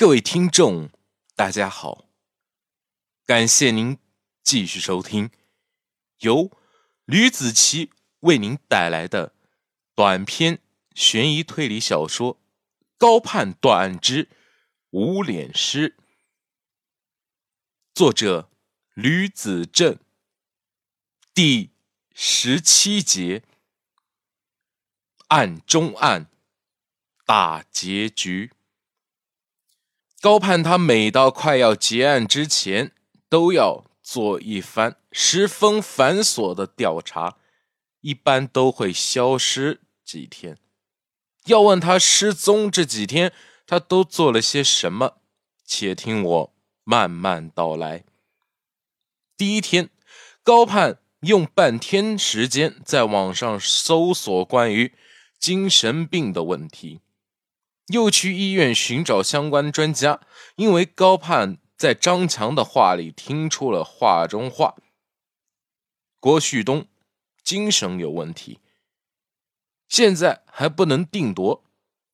各位听众，大家好，感谢您继续收听由吕子奇为您带来的短篇悬疑推理小说《高判断案之无脸师》，作者吕子正，第十七节，案中案，大结局。高盼他每到快要结案之前，都要做一番十分繁琐的调查，一般都会消失几天。要问他失踪这几天，他都做了些什么？且听我慢慢道来。第一天，高盼用半天时间在网上搜索关于精神病的问题。又去医院寻找相关专家，因为高盼在张强的话里听出了话中话：郭旭东精神有问题。现在还不能定夺，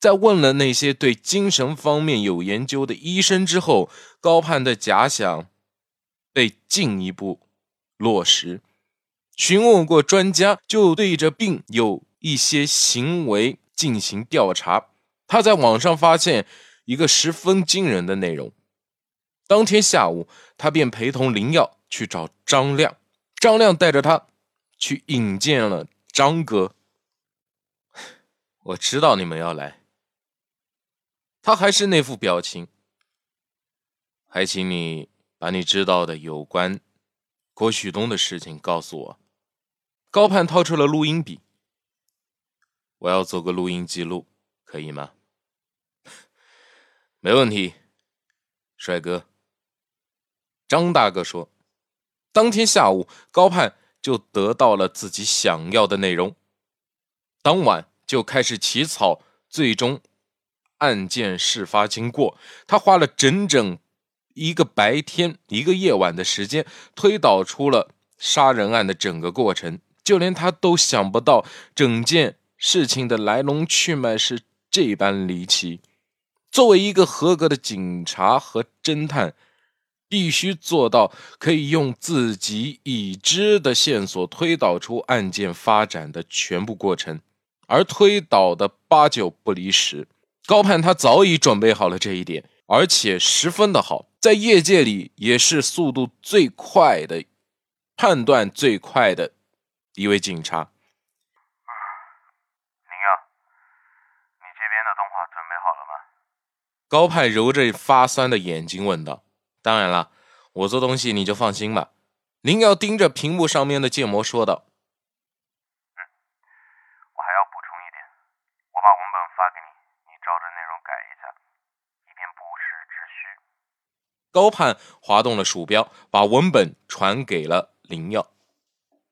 在问了那些对精神方面有研究的医生之后，高盼的假想被进一步落实。询问过专家，就对着病有一些行为进行调查。他在网上发现一个十分惊人的内容。当天下午，他便陪同林耀去找张亮，张亮带着他去引荐了张哥。我知道你们要来，他还是那副表情。还请你把你知道的有关郭旭东的事情告诉我。高盼掏出了录音笔，我要做个录音记录，可以吗？没问题，帅哥。张大哥说：“当天下午，高盼就得到了自己想要的内容，当晚就开始起草最终案件事发经过。他花了整整一个白天、一个夜晚的时间，推导出了杀人案的整个过程。就连他都想不到，整件事情的来龙去脉是这般离奇。”作为一个合格的警察和侦探，必须做到可以用自己已知的线索推导出案件发展的全部过程，而推导的八九不离十。高盼他早已准备好了这一点，而且十分的好，在业界里也是速度最快的、判断最快的一位警察。高盼揉着发酸的眼睛问道：“当然了，我做东西你就放心吧。”林耀盯着屏幕上面的建模说道：“嗯，我还要补充一点，我把文本发给你，你照着内容改一下，以便不时之需。”高盼滑动了鼠标，把文本传给了林耀。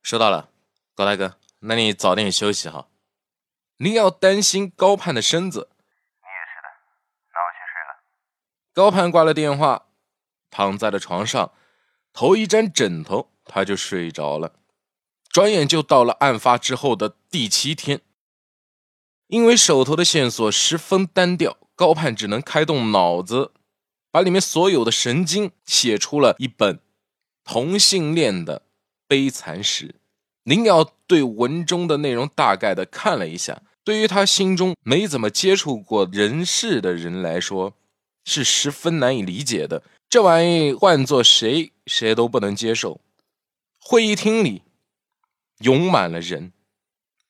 收到了，高大哥，那你早点休息哈。林耀担心高盼的身子。高盼挂了电话，躺在了床上，头一沾枕头，他就睡着了。转眼就到了案发之后的第七天，因为手头的线索十分单调，高盼只能开动脑子，把里面所有的神经写出了一本同性恋的悲惨史。林瑶对文中的内容大概的看了一下，对于他心中没怎么接触过人世的人来说。是十分难以理解的，这玩意换做谁谁都不能接受。会议厅里涌满了人，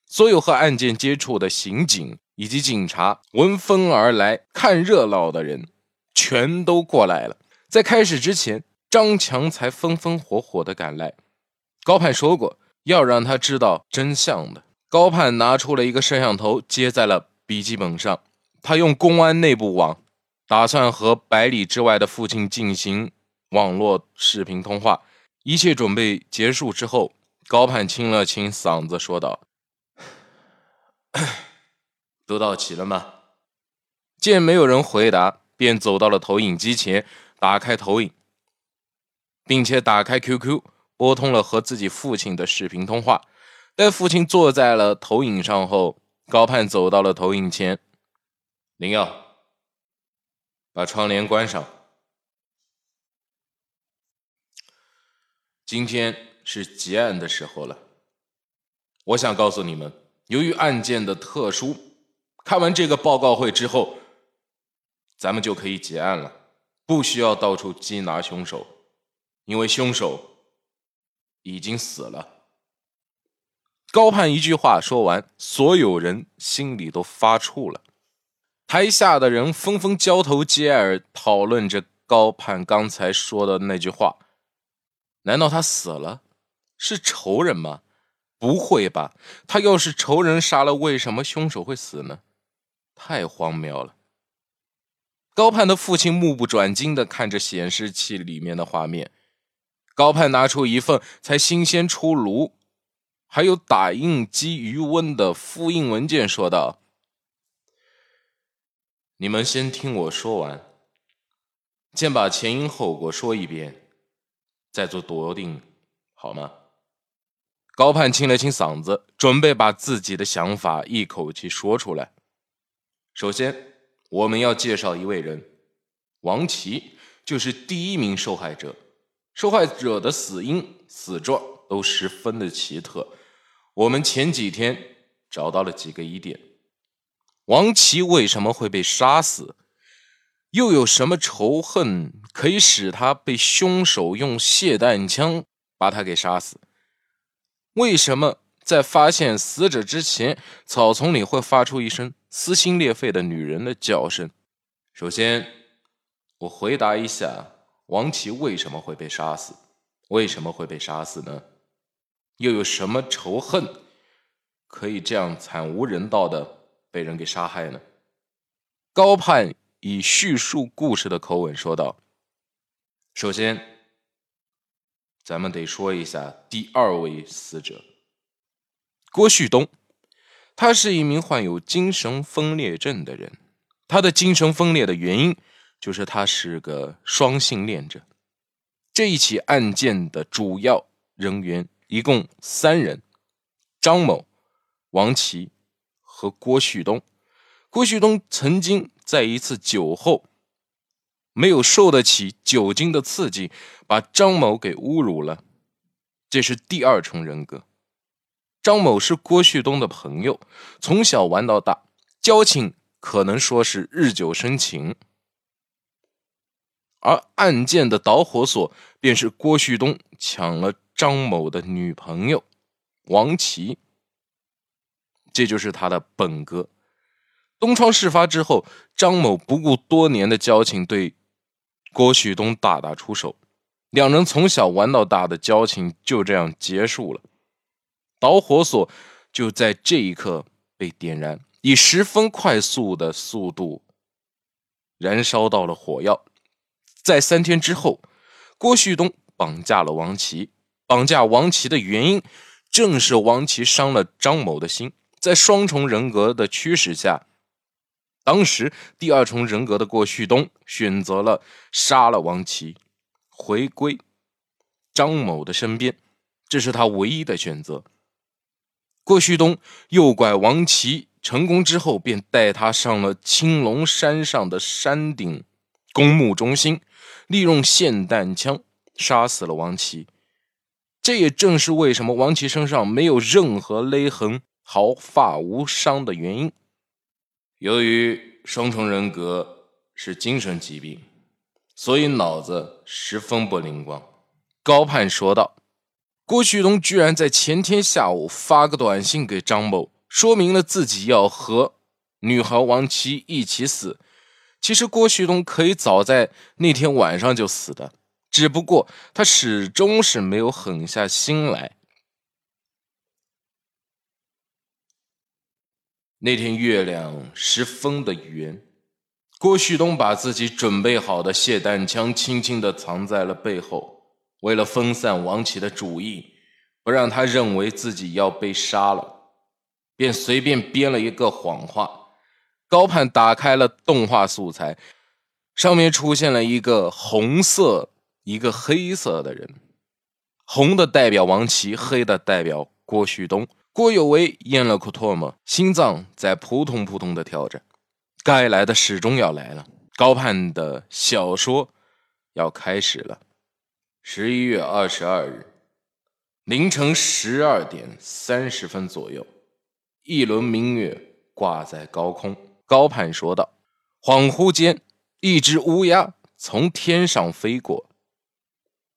所有和案件接触的刑警以及警察闻风而来，看热闹的人全都过来了。在开始之前，张强才风风火火的赶来。高盼说过要让他知道真相的。高盼拿出了一个摄像头，接在了笔记本上。他用公安内部网。打算和百里之外的父亲进行网络视频通话。一切准备结束之后，高盼清了清嗓子，说道：“ 都到齐了吗？”见没有人回答，便走到了投影机前，打开投影，并且打开 QQ，拨通了和自己父亲的视频通话。待父亲坐在了投影上后，高盼走到了投影前，林耀。把窗帘关上。今天是结案的时候了。我想告诉你们，由于案件的特殊，看完这个报告会之后，咱们就可以结案了，不需要到处缉拿凶手，因为凶手已经死了。高盼一句话说完，所有人心里都发怵了。台下的人纷纷交头接耳，讨论着高盼刚才说的那句话：难道他死了？是仇人吗？不会吧！他要是仇人杀了，为什么凶手会死呢？太荒谬了！高盼的父亲目不转睛的看着显示器里面的画面。高盼拿出一份才新鲜出炉、还有打印机余温的复印文件，说道：“你们先听我说完，先把前因后果说一遍，再做决定，好吗？”高盼清了清嗓子，准备把自己的想法一口气说出来。首先，我们要介绍一位人，王琦就是第一名受害者。受害者的死因、死状都十分的奇特。我们前几天找到了几个疑点：王琦为什么会被杀死？又有什么仇恨可以使他被凶手用霰弹枪把他给杀死？为什么在发现死者之前，草丛里会发出一声撕心裂肺的女人的叫声？首先，我回答一下：王琦为什么会被杀死？为什么会被杀死呢？又有什么仇恨可以这样惨无人道的被人给杀害呢？高盼以叙述故事的口吻说道：“首先。”咱们得说一下第二位死者郭旭东，他是一名患有精神分裂症的人。他的精神分裂的原因就是他是个双性恋者。这一起案件的主要人员一共三人：张某、王琦和郭旭东。郭旭东曾经在一次酒后。没有受得起酒精的刺激，把张某给侮辱了，这是第二重人格。张某是郭旭东的朋友，从小玩到大，交情可能说是日久生情。而案件的导火索便是郭旭东抢了张某的女朋友王琦，这就是他的本哥。东窗事发之后，张某不顾多年的交情，对。郭旭东大打出手，两人从小玩到大的交情就这样结束了。导火索就在这一刻被点燃，以十分快速的速度燃烧到了火药。在三天之后，郭旭东绑架了王琦。绑架王琦的原因，正是王琦伤了张某的心。在双重人格的驱使下。当时，第二重人格的郭旭东选择了杀了王琦，回归张某的身边，这是他唯一的选择。郭旭东诱拐王琦成功之后，便带他上了青龙山上的山顶公墓中心，利用霰弹枪杀死了王琦。这也正是为什么王琦身上没有任何勒痕、毫发无伤的原因。由于双重人格是精神疾病，所以脑子十分不灵光。高盼说道：“郭旭东居然在前天下午发个短信给张某，说明了自己要和女孩王琦一起死。其实郭旭东可以早在那天晚上就死的，只不过他始终是没有狠下心来。”那天月亮十分的圆，郭旭东把自己准备好的霰弹枪轻轻地藏在了背后，为了分散王琦的注意，不让他认为自己要被杀了，便随便编了一个谎话。高盼打开了动画素材，上面出现了一个红色、一个黑色的人，红的代表王琦，黑的代表郭旭东。郭有为咽了口唾沫，心脏在扑通扑通的跳着。该来的始终要来了。高盼的小说要开始了。十一月二十二日凌晨十二点三十分左右，一轮明月挂在高空。高盼说道：“恍惚间，一只乌鸦从天上飞过。”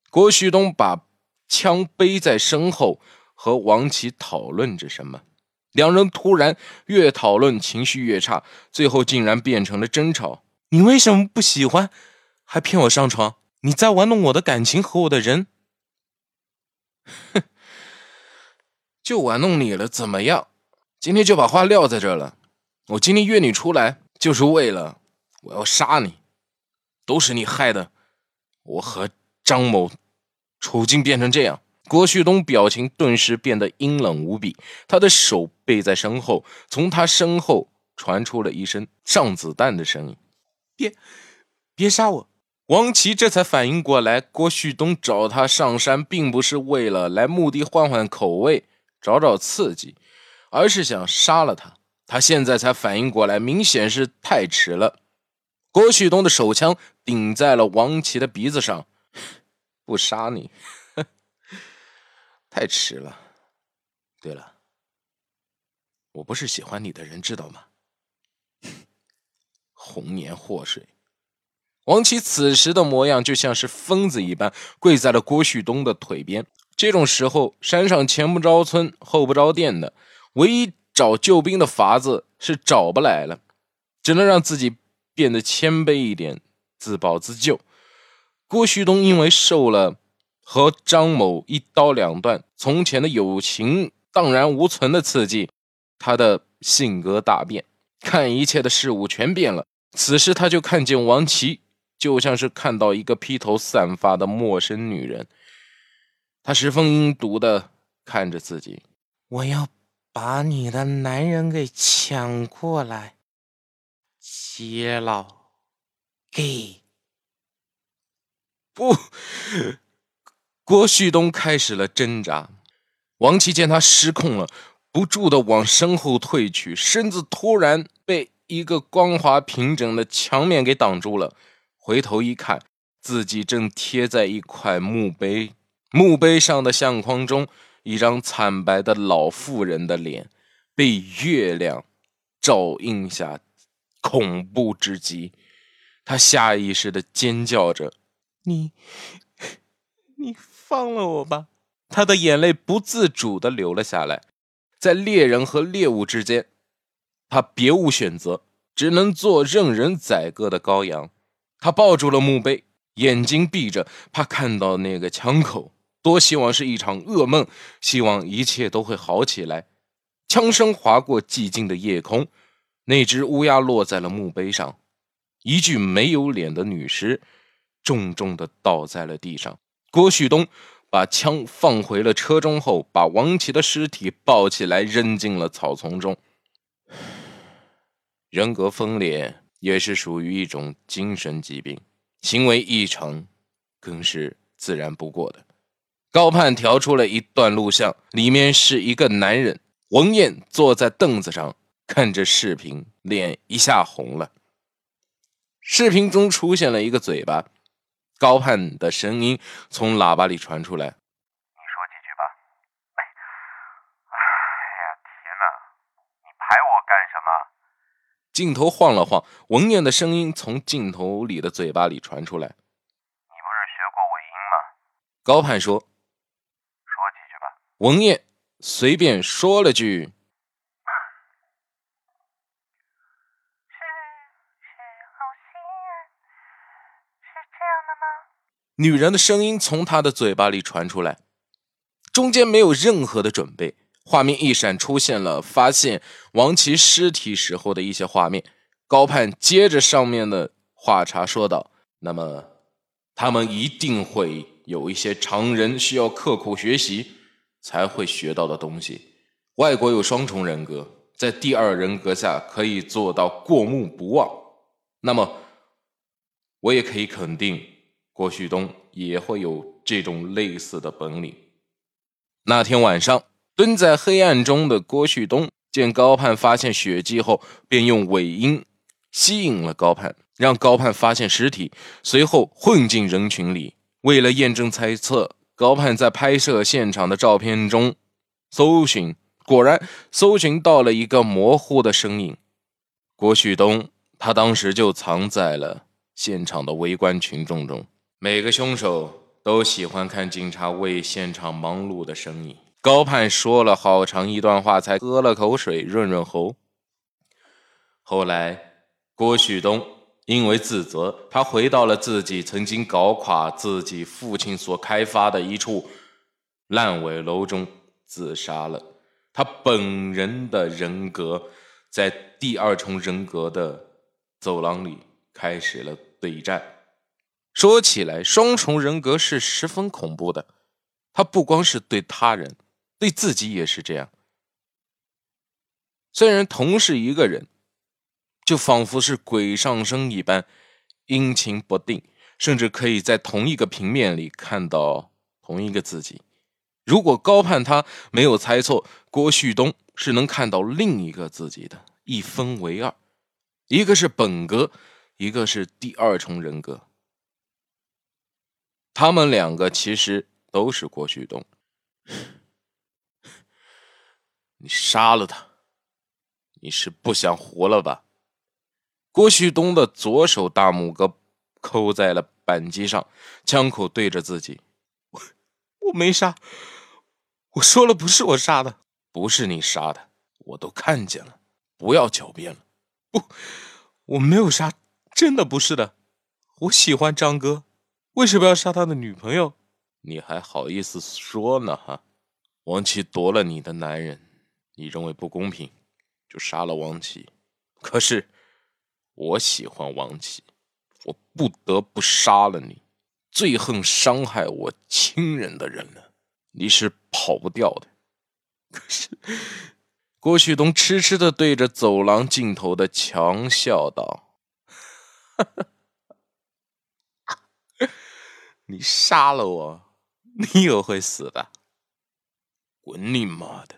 郭旭东把枪背在身后，和王琦讨论着什么。两人突然越讨论情绪越差，最后竟然变成了争吵。你为什么不喜欢，还骗我上床？你在玩弄我的感情和我的人。哼，就玩弄你了，怎么样？今天就把话撂在这了。我今天约你出来，就是为了我要杀你，都是你害的。我和张某处境变成这样。郭旭东表情顿时变得阴冷无比，他的手背在身后，从他身后传出了一声上子弹的声音：“别，别杀我！”王琦这才反应过来，郭旭东找他上山，并不是为了来墓地换换口味、找找刺激，而是想杀了他。他现在才反应过来，明显是太迟了。郭旭东的手枪顶在了王琦的鼻子上，不杀你。太迟了。对了，我不是喜欢你的人，知道吗？红颜祸水。王琦此时的模样就像是疯子一般，跪在了郭旭东的腿边。这种时候，山上前不着村后不着店的，唯一找救兵的法子是找不来了，只能让自己变得谦卑一点，自保自救。郭旭东因为受了。和张某一刀两断，从前的友情荡然无存的刺激，他的性格大变，看一切的事物全变了。此时他就看见王琦，就像是看到一个披头散发的陌生女人。他十分阴毒的看着自己，我要把你的男人给抢过来，接了，给不。郭旭东开始了挣扎，王琦见他失控了，不住的往身后退去，身子突然被一个光滑平整的墙面给挡住了。回头一看，自己正贴在一块墓碑，墓碑上的相框中，一张惨白的老妇人的脸被月亮照映下，恐怖至极。他下意识的尖叫着：“你，你。”放了我吧！他的眼泪不自主的流了下来。在猎人和猎物之间，他别无选择，只能做任人宰割的羔羊。他抱住了墓碑，眼睛闭着，怕看到那个枪口。多希望是一场噩梦，希望一切都会好起来。枪声划过寂静的夜空，那只乌鸦落在了墓碑上，一具没有脸的女尸重重的倒在了地上。郭旭东把枪放回了车中后，把王琦的尸体抱起来扔进了草丛中。人格分裂也是属于一种精神疾病，行为异常更是自然不过的。高盼调出了一段录像，里面是一个男人，文艳坐在凳子上看着视频，脸一下红了。视频中出现了一个嘴巴。高盼的声音从喇叭里传出来：“你说几句吧。”“哎，哎呀，天哪！你拍我干什么？”镜头晃了晃，文艳的声音从镜头里的嘴巴里传出来：“你不是学过尾音吗？”高盼说：“说几句吧。”文艳随便说了句。女人的声音从他的嘴巴里传出来，中间没有任何的准备。画面一闪，出现了发现王琦尸体时候的一些画面。高盼接着上面的话茬说道：“那么，他们一定会有一些常人需要刻苦学习才会学到的东西。外国有双重人格，在第二人格下可以做到过目不忘。那么，我也可以肯定。”郭旭东也会有这种类似的本领。那天晚上，蹲在黑暗中的郭旭东见高盼发现血迹后，便用尾音吸引了高盼。让高盼发现尸体，随后混进人群里。为了验证猜测，高盼在拍摄现场的照片中搜寻，果然搜寻到了一个模糊的身影——郭旭东。他当时就藏在了现场的围观群众中。每个凶手都喜欢看警察为现场忙碌的身影。高盼说了好长一段话，才喝了口水润润喉。后来，郭旭东因为自责，他回到了自己曾经搞垮自己父亲所开发的一处烂尾楼中自杀了。他本人的人格在第二重人格的。走廊里开始了对战。说起来，双重人格是十分恐怖的。他不光是对他人，对自己也是这样。虽然同是一个人，就仿佛是鬼上身一般，阴晴不定，甚至可以在同一个平面里看到同一个自己。如果高盼他没有猜错，郭旭东是能看到另一个自己的，一分为二。一个是本格，一个是第二重人格。他们两个其实都是郭旭东。你杀了他，你是不想活了吧？郭旭东的左手大拇哥扣在了扳机上，枪口对着自己。我我没杀，我说了不是我杀的，不是你杀的，我都看见了，不要狡辩了。不，我没有杀，真的不是的。我喜欢张哥，为什么要杀他的女朋友？你还好意思说呢？哈，王琦夺了你的男人，你认为不公平，就杀了王琦。可是我喜欢王琦，我不得不杀了你。最恨伤害我亲人的人了，你是跑不掉的。可是。郭旭东痴痴的对着走廊尽头的墙笑道：“哈哈你杀了我，你也会死的。滚你妈的！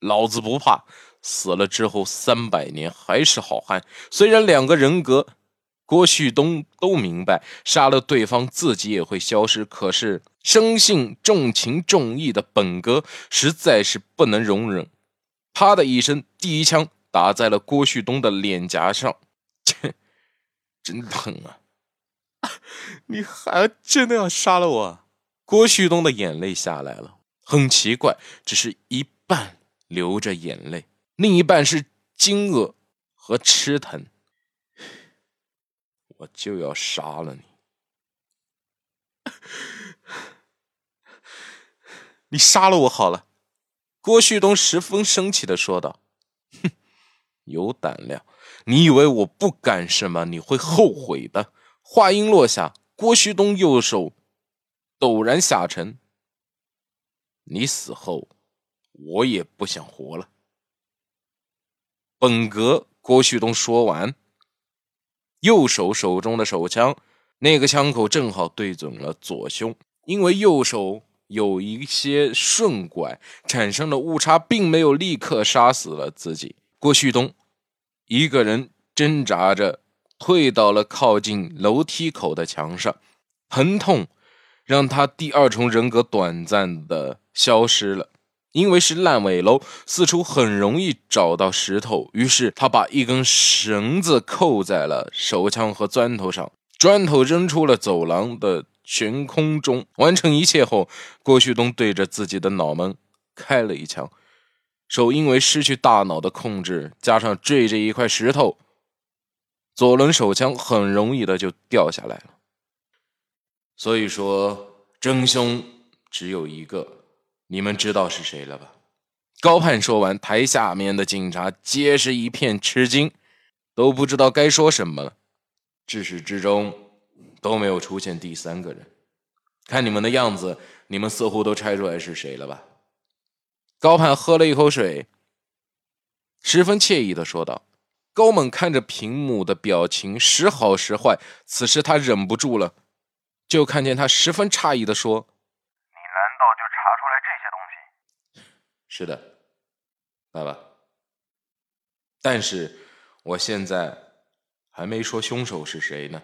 老子不怕，死了之后三百年还是好汉。虽然两个人格，郭旭东都明白，杀了对方自己也会消失。可是生性重情重义的本哥，实在是不能容忍。”啪的一声，第一枪打在了郭旭东的脸颊上，切，真疼啊！你还真的要杀了我？郭旭东的眼泪下来了，很奇怪，只是一半流着眼泪，另一半是惊愕和痴疼。我就要杀了你！你杀了我好了。郭旭东十分生气的说道：“哼，有胆量！你以为我不敢是吗？你会后悔的。”话音落下，郭旭东右手陡然下沉。你死后，我也不想活了。本格，郭旭东说完，右手手中的手枪，那个枪口正好对准了左胸，因为右手。有一些顺拐产生的误差，并没有立刻杀死了自己。郭旭东一个人挣扎着退到了靠近楼梯口的墙上，疼痛让他第二重人格短暂的消失了。因为是烂尾楼，四处很容易找到石头，于是他把一根绳子扣在了手枪和砖头上，砖头扔出了走廊的。悬空中完成一切后，郭旭东对着自己的脑门开了一枪，手因为失去大脑的控制，加上坠着一块石头，左轮手枪很容易的就掉下来了。所以说，真凶只有一个，你们知道是谁了吧？高盼说完，台下面的警察皆是一片吃惊，都不知道该说什么了。至始至终。都没有出现第三个人，看你们的样子，你们似乎都猜出来是谁了吧？高盼喝了一口水，十分惬意的说道。高猛看着屏幕的表情时好时坏，此时他忍不住了，就看见他十分诧异的说：“你难道就查出来这些东西？”“是的，爸爸。但是我现在还没说凶手是谁呢。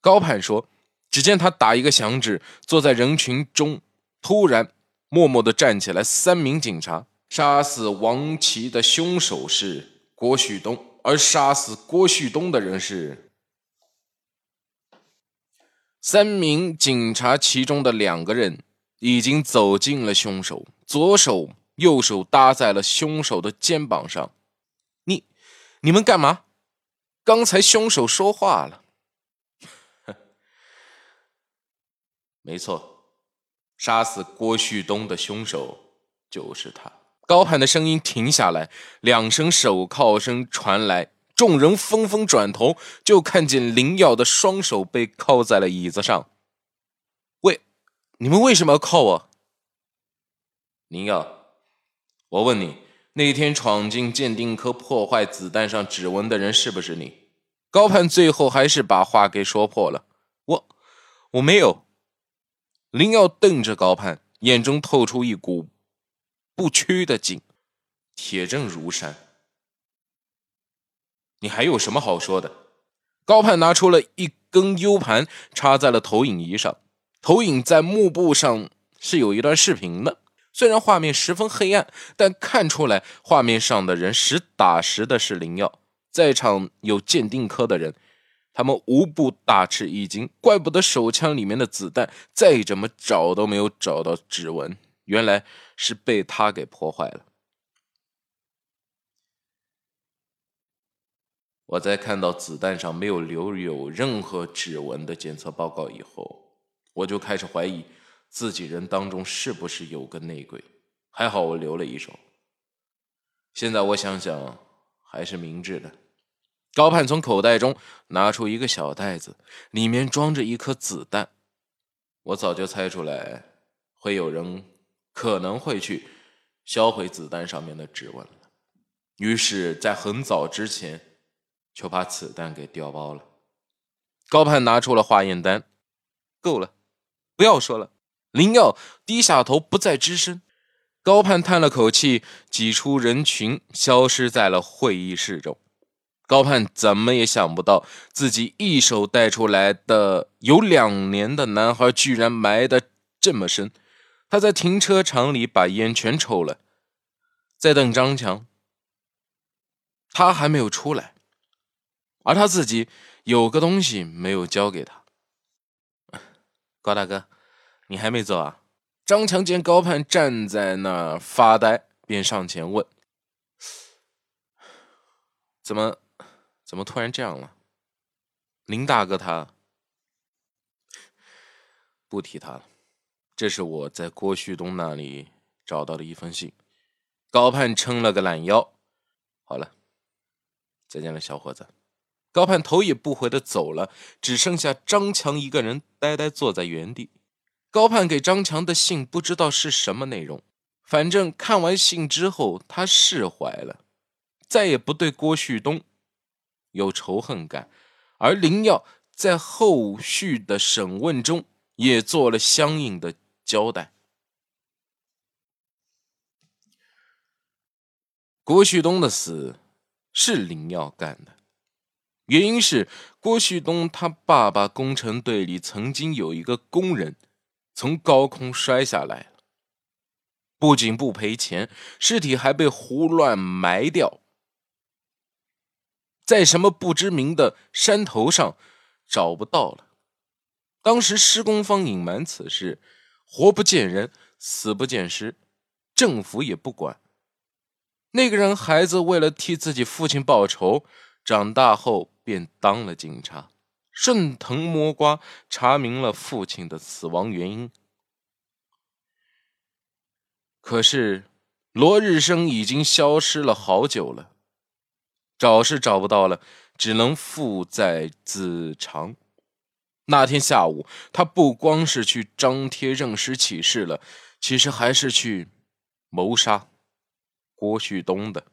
高盼说：“只见他打一个响指，坐在人群中，突然默默的站起来，三名警察。杀死王琦的凶手是郭旭东，而杀死郭旭东的人是三名警察，其中的两个人已经走近了凶手，左手、右手搭在了凶手的肩膀上。你、你们干嘛？刚才凶手说话了。”没错，杀死郭旭东的凶手就是他。高盼的声音停下来，两声手铐声传来，众人纷纷转头，就看见林耀的双手被铐在了椅子上。喂，你们为什么要铐我？林耀，我问你，那天闯进鉴定科破坏子弹上指纹的人是不是你？高盼最后还是把话给说破了。我，我没有。林耀瞪着高盼，眼中透出一股不屈的劲，铁证如山。你还有什么好说的？高盼拿出了一根 U 盘，插在了投影仪上。投影在幕布上是有一段视频的，虽然画面十分黑暗，但看出来画面上的人实打实的是林耀。在场有鉴定科的人。他们无不大吃一惊，怪不得手枪里面的子弹再怎么找都没有找到指纹，原来是被他给破坏了。我在看到子弹上没有留有任何指纹的检测报告以后，我就开始怀疑自己人当中是不是有个内鬼。还好我留了一手，现在我想想，还是明智的。高盼从口袋中拿出一个小袋子，里面装着一颗子弹。我早就猜出来会有人可能会去销毁子弹上面的指纹了，于是，在很早之前就把子弹给调包了。高盼拿出了化验单，够了，不要说了。林耀低下头，不再吱声。高盼叹了口气，挤出人群，消失在了会议室中。高盼怎么也想不到，自己一手带出来的有两年的男孩，居然埋得这么深。他在停车场里把烟全抽了，在等张强。他还没有出来，而他自己有个东西没有交给他。高大哥，你还没走啊？张强见高盼站在那儿发呆，便上前问：“怎么？”怎么突然这样了？林大哥他不提他了。这是我在郭旭东那里找到的一封信。高盼撑了个懒腰。好了，再见了，小伙子。高盼头也不回的走了，只剩下张强一个人呆呆坐在原地。高盼给张强的信不知道是什么内容，反正看完信之后他释怀了，再也不对郭旭东。有仇恨感，而林耀在后续的审问中也做了相应的交代。郭旭东的死是林耀干的，原因是郭旭东他爸爸工程队里曾经有一个工人从高空摔下来了，不仅不赔钱，尸体还被胡乱埋掉。在什么不知名的山头上找不到了。当时施工方隐瞒此事，活不见人，死不见尸，政府也不管。那个人孩子为了替自己父亲报仇，长大后便当了警察，顺藤摸瓜查明了父亲的死亡原因。可是罗日生已经消失了好久了。找是找不到了，只能负债自偿。那天下午，他不光是去张贴认尸启事了，其实还是去谋杀郭旭东的。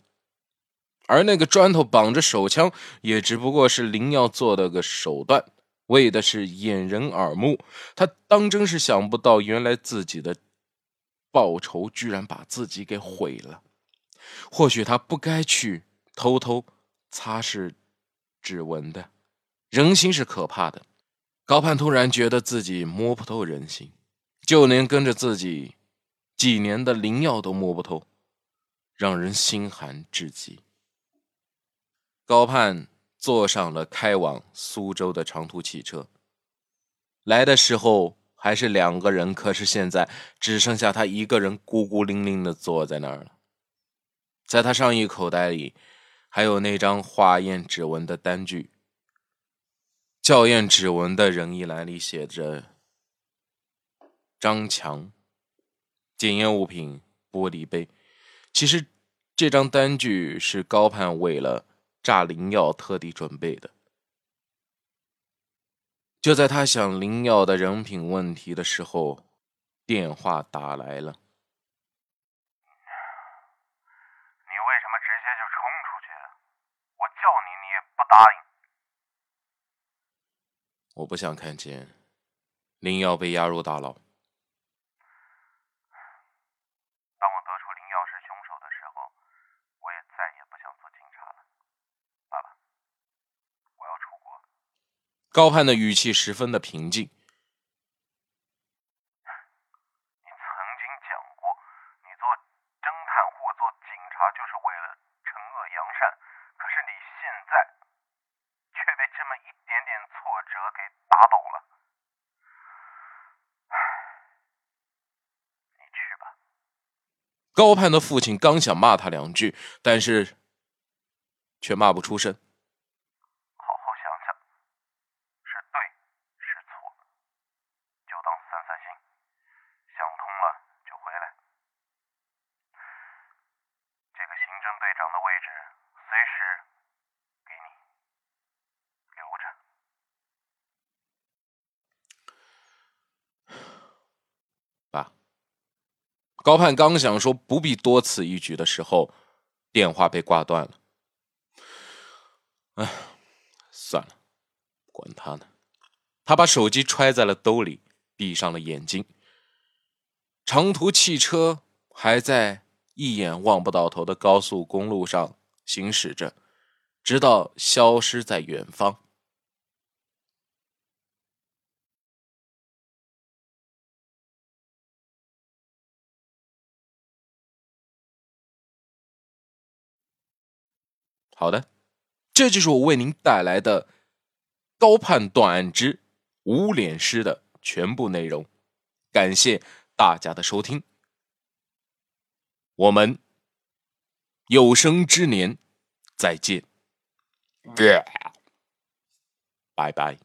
而那个砖头绑着手枪，也只不过是林耀做的个手段，为的是掩人耳目。他当真是想不到，原来自己的报仇居然把自己给毁了。或许他不该去偷偷。擦拭指纹的。人心是可怕的。高盼突然觉得自己摸不透人心，就连跟着自己几年的灵药都摸不透，让人心寒至极。高盼坐上了开往苏州的长途汽车。来的时候还是两个人，可是现在只剩下他一个人，孤孤零零的坐在那儿了。在他上衣口袋里，还有那张化验指纹的单据。校验指纹的人一栏里写着：“张强。”检验物品玻璃杯。其实，这张单据是高盼为了炸灵药特地准备的。就在他想灵药的人品问题的时候，电话打来了。你为什么直接就冲出去？我叫你，你也不答应。我不想看见灵药被押入大牢。当我得出灵药是凶手的时候，我也再也不想做警察了。爸爸，我要出国高盼的语气十分的平静。你曾经讲过，你做侦探或做警察就是为了惩恶扬善，可是你现在却被这么一点点挫折给打倒了。你去吧。高盼的父亲刚想骂他两句，但是却骂不出声。高盼刚想说不必多此一举的时候，电话被挂断了。哎，算了，管他呢。他把手机揣在了兜里，闭上了眼睛。长途汽车还在一眼望不到头的高速公路上行驶着，直到消失在远方。好的，这就是我为您带来的《高判断案之无脸师》的全部内容。感谢大家的收听，我们有生之年再见，拜拜。